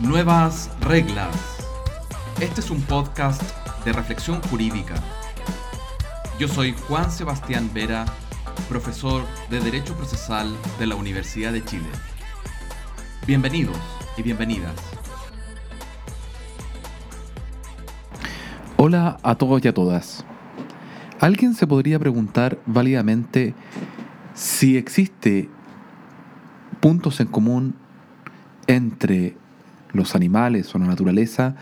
Nuevas reglas. Este es un podcast de reflexión jurídica. Yo soy Juan Sebastián Vera, profesor de Derecho Procesal de la Universidad de Chile. Bienvenidos y bienvenidas. Hola a todos y a todas. Alguien se podría preguntar válidamente si existe puntos en común entre los animales o la naturaleza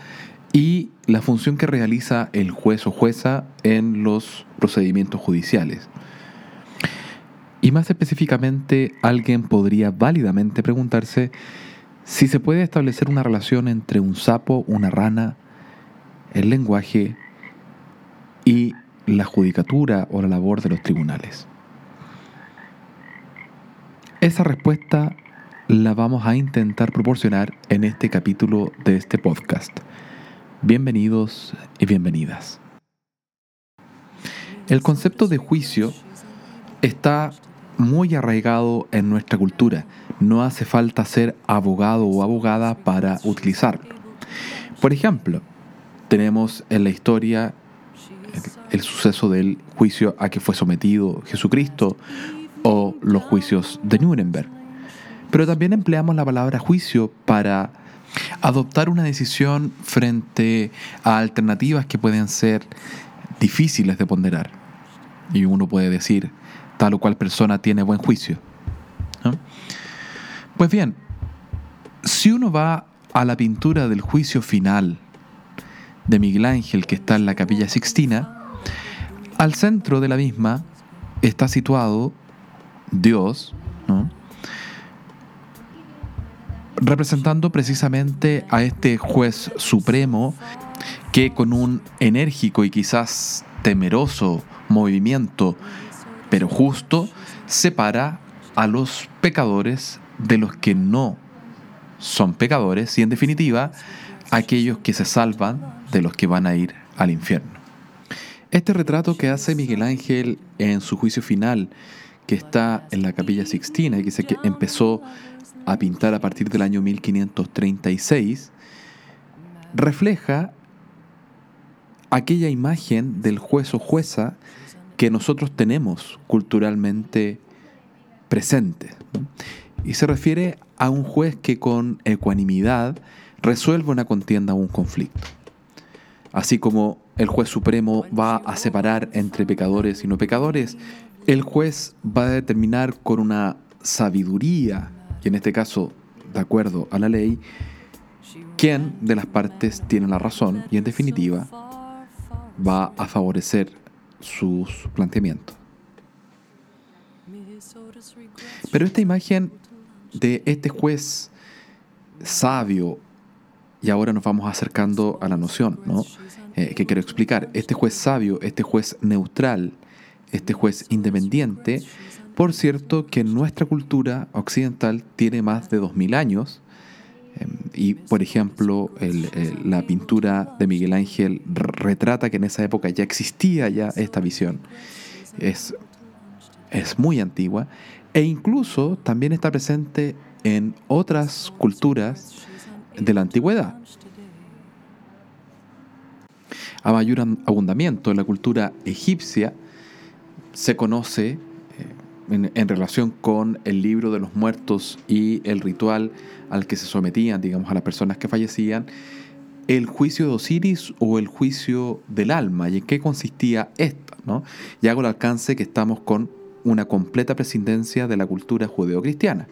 y la función que realiza el juez o jueza en los procedimientos judiciales. Y más específicamente, alguien podría válidamente preguntarse si se puede establecer una relación entre un sapo, una rana, el lenguaje y la judicatura o la labor de los tribunales. Esa respuesta la vamos a intentar proporcionar en este capítulo de este podcast. Bienvenidos y bienvenidas. El concepto de juicio está muy arraigado en nuestra cultura. No hace falta ser abogado o abogada para utilizarlo. Por ejemplo, tenemos en la historia el, suceso del juicio a que fue sometido Jesucristo o los juicios de Nuremberg. Pero también empleamos la palabra juicio para adoptar una decisión frente a alternativas que pueden ser difíciles de ponderar. Y uno puede decir, tal o cual persona tiene buen juicio. Pues bien, si uno va a la pintura del juicio final de Miguel Ángel que está en la capilla Sixtina, al centro de la misma está situado Dios, representando precisamente a este juez supremo que con un enérgico y quizás temeroso movimiento, pero justo, separa a los pecadores de los que no son pecadores y en definitiva aquellos que se salvan de los que van a ir al infierno. Este retrato que hace Miguel Ángel en su juicio final, que está en la capilla Sixtina y que, que empezó a pintar a partir del año 1536, refleja aquella imagen del juez o jueza que nosotros tenemos culturalmente presente. Y se refiere a un juez que con ecuanimidad resuelve una contienda o un conflicto. Así como el juez supremo va a separar entre pecadores y no pecadores, el juez va a determinar con una sabiduría, y en este caso de acuerdo a la ley, quién de las partes tiene la razón y en definitiva va a favorecer sus planteamientos. Pero esta imagen de este juez sabio, y ahora nos vamos acercando a la noción ¿no? Eh, que quiero explicar, este juez sabio, este juez neutral, este juez independiente, por cierto que nuestra cultura occidental tiene más de 2000 años, em, y por ejemplo, la pintura de Miguel Ángel retrata que en esa época ya existía ya esta visión. Es, es muy antigua e incluso también está presente en otras culturas de la antigüedad. A mayor abundamiento en la cultura egipcia se conoce eh, en, relación con el libro de los muertos y el ritual al que se sometían, digamos, a las personas que fallecían, el juicio de Osiris o el juicio del alma y en qué consistía esto. ¿no? Y hago el alcance que estamos con una completa prescindencia de la cultura judeocristiana.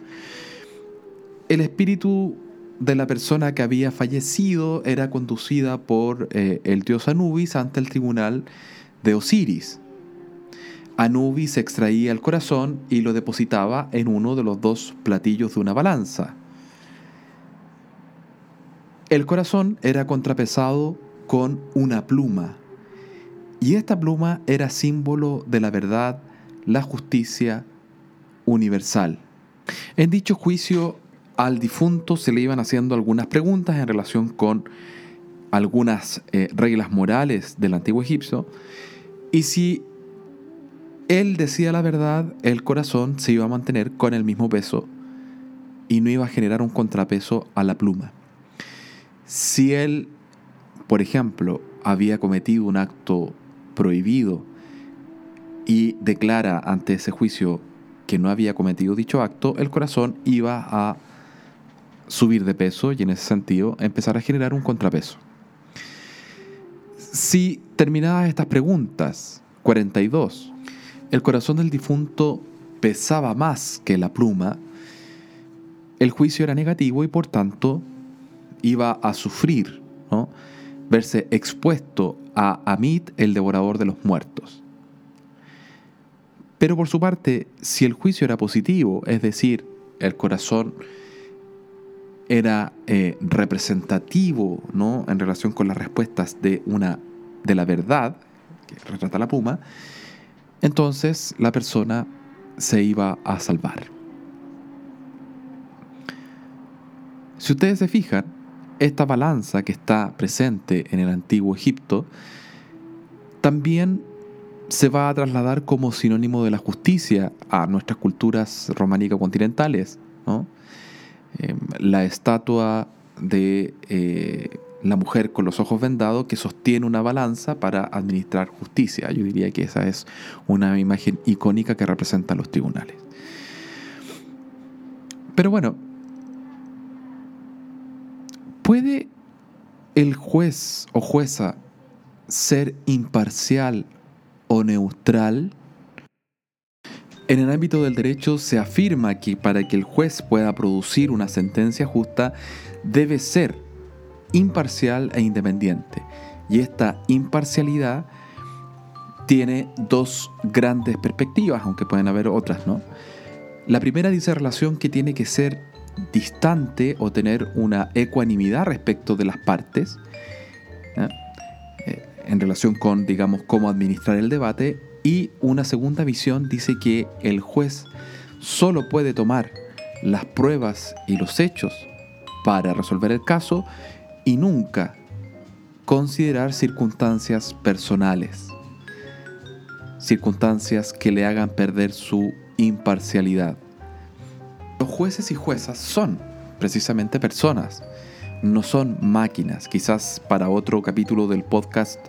El espíritu de la persona que había fallecido era conducida por eh, el dios Anubis ante el tribunal de Osiris. Anubis extraía el corazón y lo depositaba en uno de los dos platillos de una balanza. El corazón era contrapesado con una pluma, y esta pluma era símbolo de la verdad la justicia universal. En dicho juicio al difunto se le iban haciendo algunas preguntas en relación con algunas eh, reglas morales del antiguo Egipcio y si él decía la verdad, el corazón se iba a mantener con el mismo peso y no iba a generar un contrapeso a la pluma. Si él, por ejemplo, había cometido un acto prohibido y declara ante ese juicio que no había cometido dicho acto, el corazón iba a subir de peso y en ese sentido empezar a generar un contrapeso. Si terminadas estas preguntas, 42, el corazón del difunto pesaba más que la pluma, el juicio era negativo y por tanto iba a sufrir, verse expuesto a Amit, el devorador de los muertos. Pero por su parte, si el juicio era positivo, es decir, el corazón era eh, representativo ¿no? en relación con las respuestas de, una, de la verdad, que retrata la pluma, entonces la persona se iba a salvar. Si ustedes se fijan, esta balanza que está presente en el antiguo Egipto también se va a trasladar como sinónimo de la justicia a nuestras culturas románicas continentales. Em, la estatua de eh, la mujer con los ojos vendados que sostiene una balanza para administrar justicia. Yo diría que esa es una imagen icónica que representa los tribunales. Pero bueno, ¿puede el juez o jueza ser imparcial o neutral? En el ámbito del derecho se afirma que para que el juez pueda producir una sentencia justa debe ser imparcial e independiente. Y esta imparcialidad tiene dos grandes perspectivas, aunque pueden haber otras, ¿no? La primera dice relación que tiene que ser distante o tener una ecuanimidad respecto de las partes en relación con, digamos, cómo administrar el debate. Y una segunda visión dice que el juez solo puede tomar las pruebas y los hechos para resolver el caso y nunca considerar circunstancias personales, circunstancias que le hagan perder su imparcialidad. Los jueces y juezas son precisamente personas no son máquinas. Quizás para otro capítulo del podcast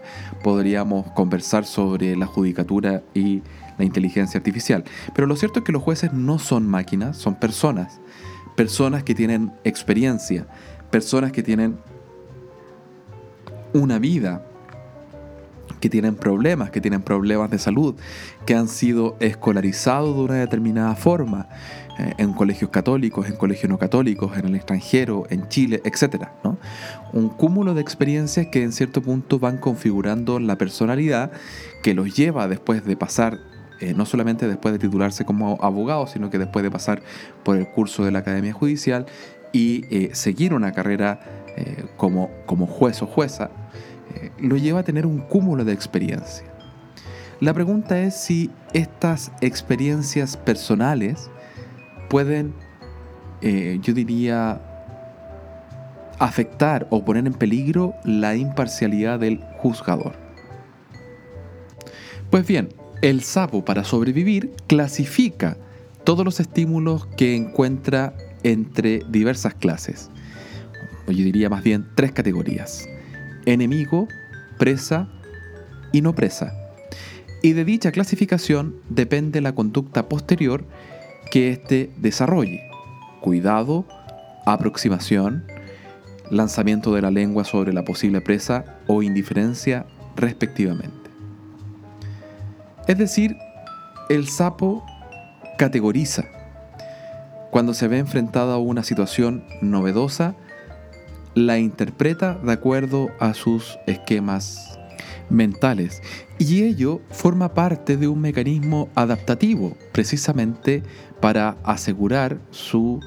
podríamos conversar sobre la judicatura y la inteligencia artificial. Pero lo cierto es que los jueces no son máquinas, son personas. Personas que tienen experiencia, personas que tienen una vida, que tienen problemas, que tienen problemas de salud, que han sido escolarizados de una determinada forma, eh, en colegios católicos, en colegios no católicos, en el extranjero, en Chile, etc. Un cúmulo de experiencias que en cierto punto van configurando la personalidad que los lleva después de pasar, eh, no solamente después de titularse como abogado, sino que después de pasar por el curso de la Academia Judicial y eh, seguir una carrera como, como juez o jueza, lo lleva a tener un cúmulo de experiencia. La pregunta es si estas experiencias personales pueden, eh, yo diría, afectar o poner en peligro la imparcialidad del juzgador. Pues bien, el sapo para sobrevivir clasifica todos los estímulos que encuentra entre diversas clases. Yo diría más bien tres categorías. Enemigo, presa y no presa. Y de dicha clasificación depende la conducta posterior que éste desarrolle. Cuidado, aproximación, lanzamiento de la lengua sobre la posible presa o indiferencia respectivamente. Es decir, el sapo categoriza. Cuando se ve enfrentado a una situación novedosa, la interpreta de acuerdo a sus esquemas mentales y ello forma parte de un mecanismo adaptativo, precisamente para asegurar su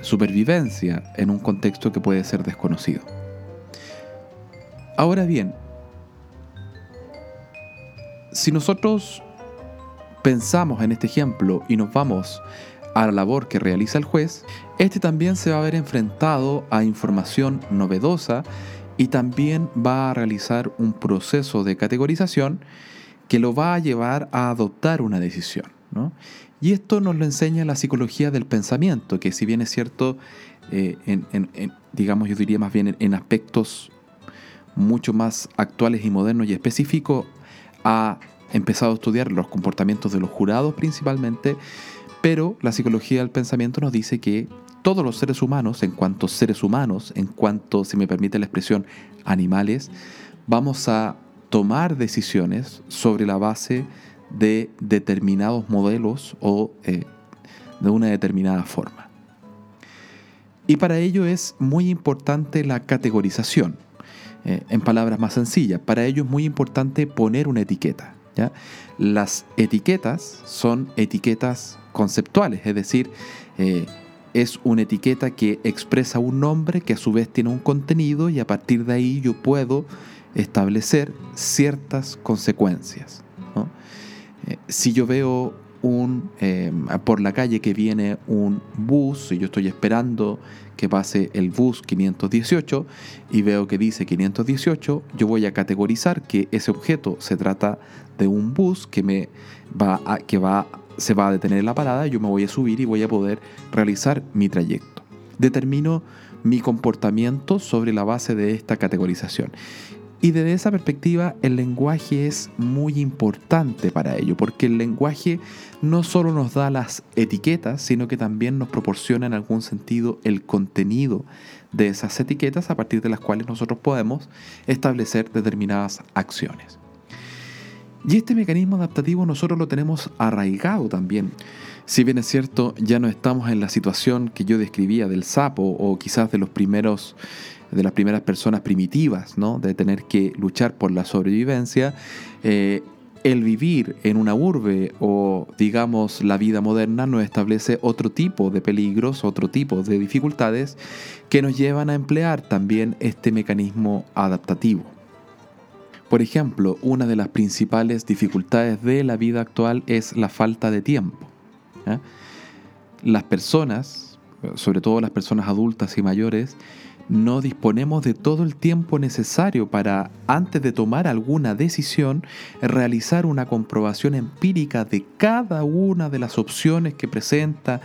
supervivencia en un contexto que puede ser desconocido. Ahora bien, si nosotros pensamos en este ejemplo y nos vamos a la labor que realiza el juez, este también se va a ver enfrentado a información novedosa y también va a realizar un proceso de categorización que lo va a llevar a adoptar una decisión. Y esto nos lo enseña la psicología del pensamiento, que si bien es cierto, eh, digamos yo diría más bien en, aspectos mucho más actuales y modernos y específicos, ha empezado a estudiar los comportamientos de los jurados principalmente, pero la psicología del pensamiento nos dice que todos los seres humanos, en cuanto seres humanos, en cuanto, si me permite la expresión, animales, vamos a tomar decisiones sobre la base de determinados modelos o eh, de una determinada forma. Y para ello es muy importante la categorización. Eh, en palabras más sencillas, para ello es muy importante poner una etiqueta. Las etiquetas son etiquetas conceptuales, es decir, eh, es una etiqueta que expresa un nombre que a su vez tiene un contenido y a partir de ahí yo puedo establecer ciertas consecuencias. Eh, si yo veo un, em, por la calle que viene un bus y yo estoy esperando que pase el bus 518 y veo que dice 518, yo voy a categorizar que ese objeto se trata de un bus que me va a, que va se va a detener en la parada, yo me voy a subir y voy a poder realizar mi trayecto. Determino mi comportamiento sobre la base de esta categorización. Y desde esa perspectiva el lenguaje es muy importante para ello, porque el lenguaje no solo nos da las etiquetas, sino que también nos proporciona en algún sentido el contenido de esas etiquetas a partir de las cuales nosotros podemos establecer determinadas acciones. Y este mecanismo adaptativo nosotros lo tenemos arraigado también. Si bien es cierto, ya no estamos en la situación que yo describía del sapo o quizás de los primeros de las primeras personas primitivas, ¿no? de tener que luchar por la sobrevivencia, eh, el vivir en una urbe o digamos la vida moderna nos establece otro tipo de peligros, otro tipo de dificultades que nos llevan a emplear también este mecanismo adaptativo. Por ejemplo, una de las principales dificultades de la vida actual es la falta de tiempo. Las personas, sobre todo las personas adultas y mayores, no disponemos de todo el tiempo necesario para, antes de tomar alguna decisión, realizar una comprobación empírica de cada una de las opciones que presenta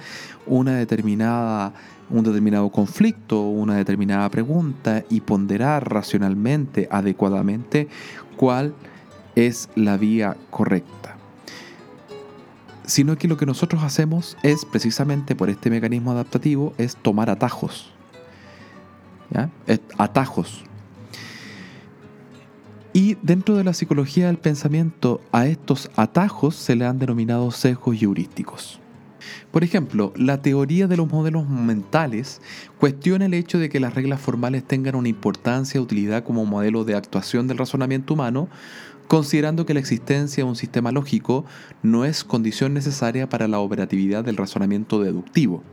una determinada un determinado conflicto, una determinada pregunta y ponderar racionalmente, adecuadamente, cuál es la vía correcta. Sino que lo que nosotros hacemos es, precisamente por este mecanismo adaptativo, es tomar atajos. Atajos. Y dentro de la psicología del pensamiento, a estos atajos se le han denominado sesgos heurísticos. Por ejemplo, la teoría de los modelos mentales cuestiona el hecho de que las reglas formales tengan una importancia utilidad como modelo de actuación del razonamiento humano, considerando que la existencia de un sistema lógico no es condición necesaria para la operatividad del razonamiento deductivo.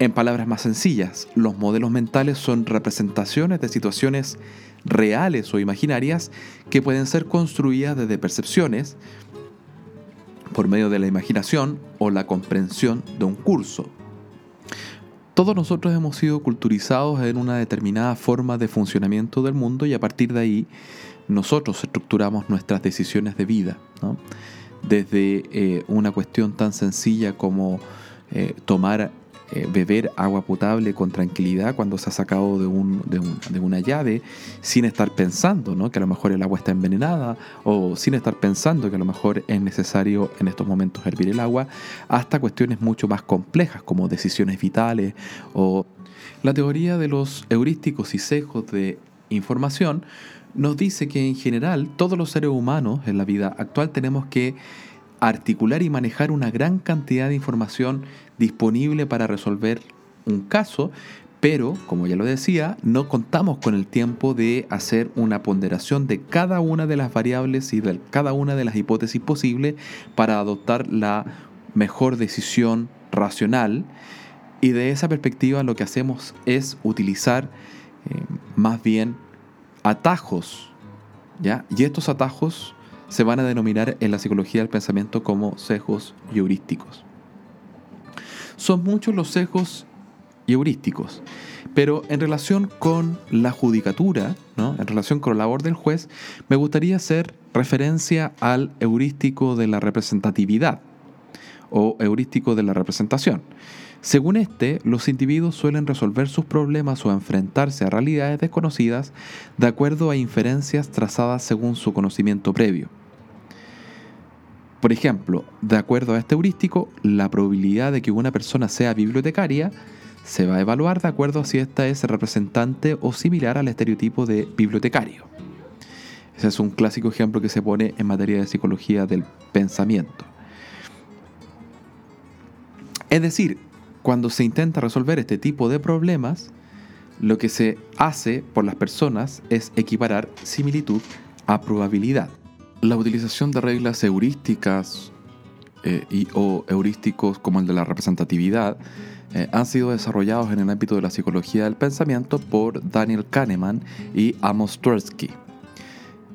En palabras más sencillas, los modelos mentales son representaciones de situaciones reales o imaginarias que pueden ser construidas desde percepciones, por medio de la imaginación o la comprensión de un curso. Todos nosotros hemos sido culturizados en una determinada forma de funcionamiento del mundo y a partir de ahí nosotros estructuramos nuestras decisiones de vida. Desde eh, una cuestión tan sencilla como eh, tomar eh, beber agua potable con tranquilidad cuando se ha sacado de, un, de, una llave sin estar pensando ¿no? que a lo mejor el agua está envenenada o sin estar pensando que a lo mejor es necesario en estos momentos hervir el agua, hasta cuestiones mucho más complejas como decisiones vitales o la teoría de los heurísticos y sesgos de información nos dice que en general todos los seres humanos en la vida actual tenemos que articular y manejar una gran cantidad de información disponible para resolver un caso, pero, como ya lo decía, no contamos con el tiempo de hacer una ponderación de cada una de las variables y de cada una de las hipótesis posibles para adoptar la mejor decisión racional. Y de esa perspectiva lo que hacemos es utilizar eh, más bien atajos. ¿ya? Y estos atajos se van a denominar en la psicología del pensamiento como sesgos heurísticos. Son muchos los sesgos heurísticos, pero en relación con la judicatura, ¿no? en relación con la labor del juez, me gustaría hacer referencia al heurístico de la representatividad o heurístico de la representación. Según este, los individuos suelen resolver sus problemas o enfrentarse a realidades desconocidas de acuerdo a inferencias trazadas según su conocimiento previo. Por ejemplo, de acuerdo a este heurístico, la probabilidad de que una persona sea bibliotecaria se va a evaluar de acuerdo a si ésta es representante o similar al estereotipo de bibliotecario. Ese es un clásico ejemplo que se pone en materia de psicología del pensamiento. Es decir, cuando se intenta resolver este tipo de problemas, lo que se hace por las personas es equiparar similitud a probabilidad. La utilización de reglas heurísticas eh, y, o heurísticos como el de la representatividad eh, han sido desarrollados en el ámbito de la psicología del pensamiento por Daniel Kahneman y Amos Tversky.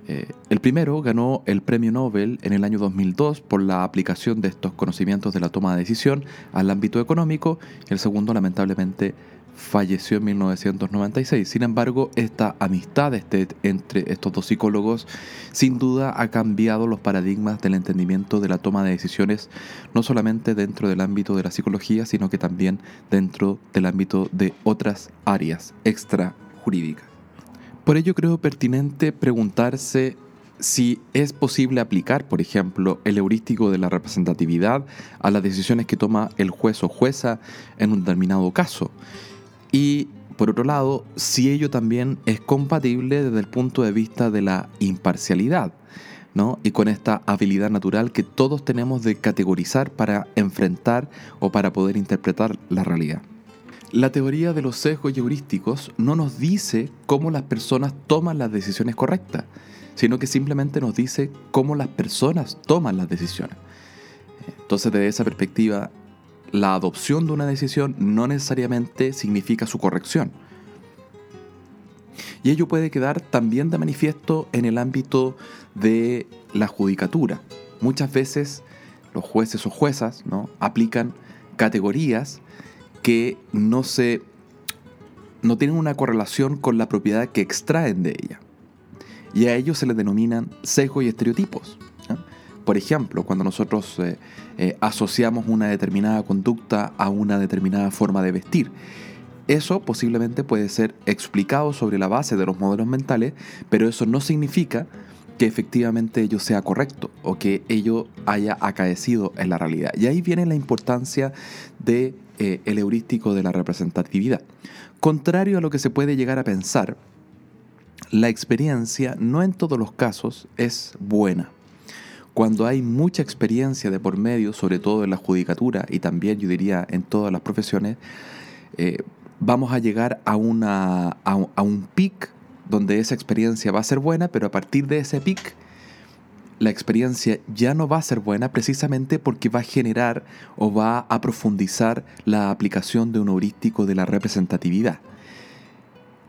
Eh, el primero ganó el premio Nobel en el año 2002 por la aplicación de estos conocimientos de la toma de decisión al ámbito económico el segundo lamentablemente falleció en 1996. Sin embargo, esta amistad este, entre estos dos psicólogos sin duda ha cambiado los paradigmas del entendimiento de la toma de decisiones, no solamente dentro del ámbito de la psicología, sino que también dentro del ámbito de otras áreas extrajurídicas. Por ello creo pertinente preguntarse si es posible aplicar, por ejemplo, el heurístico de la representatividad a las decisiones que toma el juez o jueza en un determinado caso. Y por otro lado, si ello también es compatible desde el punto de vista de la imparcialidad, ¿no? Y con esta habilidad natural que todos tenemos de categorizar para enfrentar o para poder interpretar la realidad. La teoría de los sesgos heurísticos no nos dice cómo las personas toman las decisiones correctas, sino que simplemente nos dice cómo las personas toman las decisiones. Entonces, desde esa perspectiva, la adopción de una decisión no necesariamente significa su corrección. Y ello puede quedar también de manifiesto en el ámbito de la judicatura. Muchas veces los jueces o juezas ¿no? aplican categorías que no se no tienen una correlación con la propiedad que extraen de ella. Y a ellos se les denominan sesgos y estereotipos. Por ejemplo, cuando nosotros eh, eh, asociamos una determinada conducta a una determinada forma de vestir. Eso posiblemente puede ser explicado sobre la base de los modelos mentales, pero eso no significa que efectivamente ello sea correcto o que ello haya acaecido en la realidad. Y ahí viene la importancia del de, eh, heurístico de la representatividad. Contrario a lo que se puede llegar a pensar, la experiencia no en todos los casos es buena cuando hay mucha experiencia de por medio, sobre todo en la judicatura y también yo diría en todas las profesiones, eh, vamos a llegar a, una, a, un pic donde esa experiencia va a ser buena, pero a partir de ese pic la experiencia ya no va a ser buena precisamente porque va a generar o va a profundizar la aplicación de un heurístico de la representatividad.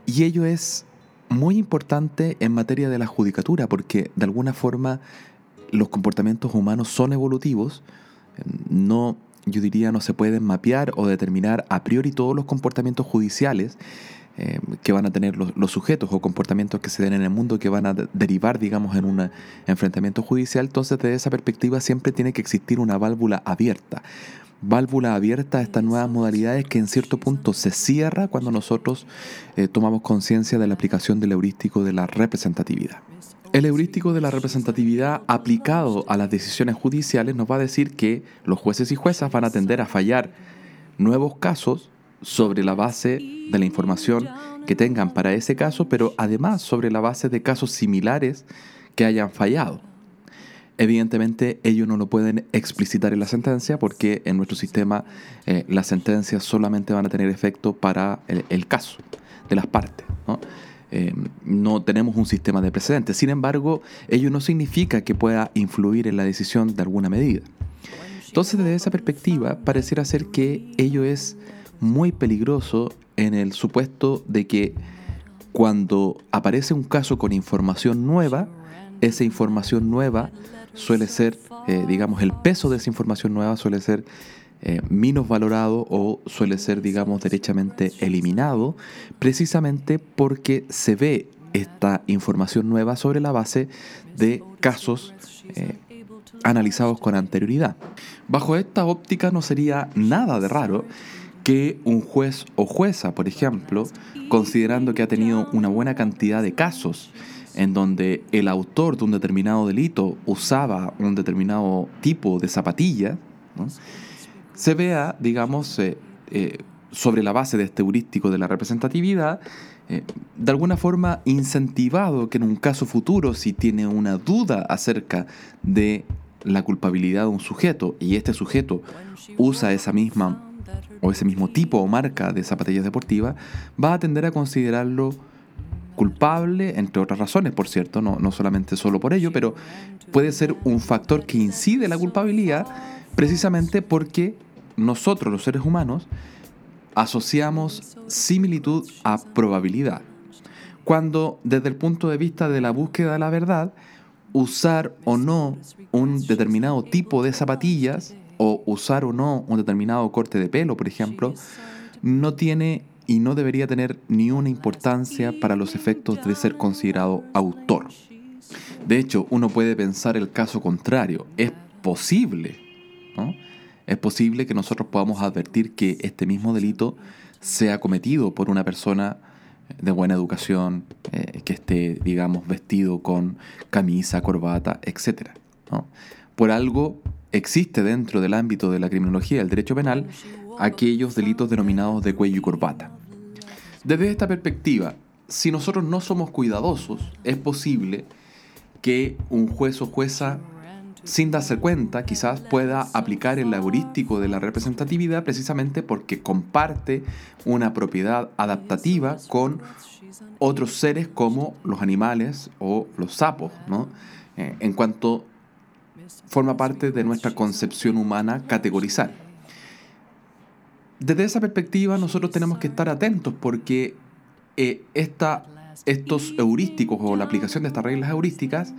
Y ello es muy importante en materia de la judicatura porque de alguna forma los comportamientos humanos son evolutivos, no, yo diría, no se pueden mapear o determinar a priori todos los comportamientos judiciales eh, que van a tener los, sujetos o comportamientos que se den en el mundo que van a derivar, digamos, en un enfrentamiento judicial. Entonces, desde esa perspectiva siempre tiene que existir una válvula abierta. Válvula abierta a estas nuevas modalidades que en cierto punto se cierra cuando nosotros eh, tomamos conciencia de la aplicación del heurístico de la representatividad. El heurístico de la representatividad aplicado a las decisiones judiciales nos va a decir que los jueces y juezas van a tender a fallar nuevos casos sobre la base de la información que tengan para ese caso, pero además sobre la base de casos similares que hayan fallado. Evidentemente ellos no lo pueden explicitar en la sentencia porque en nuestro sistema eh, las sentencias solamente van a tener efecto para el, caso de las partes. Eh, no tenemos un sistema de precedentes. Sin embargo, ello no significa que pueda influir en la decisión de alguna medida. Entonces, desde esa perspectiva, pareciera ser que ello es muy peligroso en el supuesto de que cuando aparece un caso con información nueva, esa información nueva suele ser, eh, digamos, el peso de esa información nueva suele ser eh, menos valorado o suele ser, digamos, derechamente eliminado, precisamente porque se ve esta información nueva sobre la base de casos eh, analizados con anterioridad. Bajo esta óptica no sería nada de raro que un juez o jueza, por ejemplo, considerando que ha tenido una buena cantidad de casos en donde el autor de un determinado delito usaba un determinado tipo de zapatilla, se vea, digamos, eh, eh, sobre la base de este heurístico de la representatividad, eh, de alguna forma incentivado que en un caso futuro, si tiene una duda acerca de la culpabilidad de un sujeto y este sujeto usa esa misma o ese mismo tipo o marca de zapatillas deportivas, va a tender a considerarlo culpable, entre otras razones, por cierto, no, no solamente solo por ello, pero puede ser un factor que incide la culpabilidad precisamente porque nosotros, los seres humanos, asociamos similitud a probabilidad. Cuando desde el punto de vista de la búsqueda de la verdad, usar o no un determinado tipo de zapatillas o usar o no un determinado corte de pelo, por ejemplo, no tiene y no debería tener ni una importancia para los efectos de ser considerado autor. De hecho, uno puede pensar el caso contrario. Es posible, ¿no? Es posible que nosotros podamos advertir que este mismo delito sea cometido por una persona de buena educación, eh, que esté, digamos, vestido con camisa, corbata, etc. Por algo existe dentro del ámbito de la criminología del derecho penal aquellos delitos denominados de cuello y corbata. Desde esta perspectiva, si nosotros no somos cuidadosos, es posible que un juez o jueza, sin darse cuenta, quizás pueda aplicar el heurístico de la representatividad precisamente porque comparte una propiedad adaptativa con otros seres como los animales o los sapos, ¿no? Eh, en cuanto forma parte de nuestra concepción humana categorizar. Desde esa perspectiva nosotros tenemos que estar atentos porque eh, estos heurísticos o la aplicación de estas reglas heurísticas,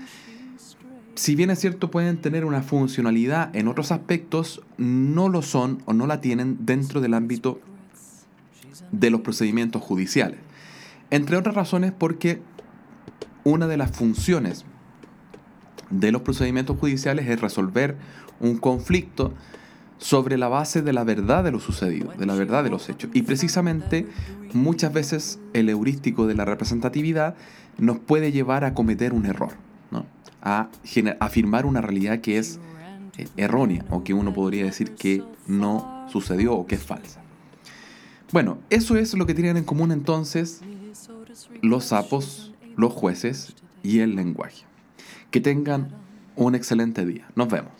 si bien es cierto pueden tener una funcionalidad en otros aspectos, no lo son o no la tienen dentro del ámbito de los procedimientos judiciales. Entre otras razones porque una de las funciones de los procedimientos judiciales es resolver un conflicto sobre la base de la verdad de lo sucedido, de la verdad de los hechos. Y precisamente muchas veces el heurístico de la representatividad nos puede llevar a cometer un error, a afirmar una realidad que es eh, errónea o que uno podría decir que no sucedió o que es falsa. Bueno, eso es lo que tienen en común entonces los sapos, los jueces y el lenguaje. Que tengan un excelente día. Nos vemos.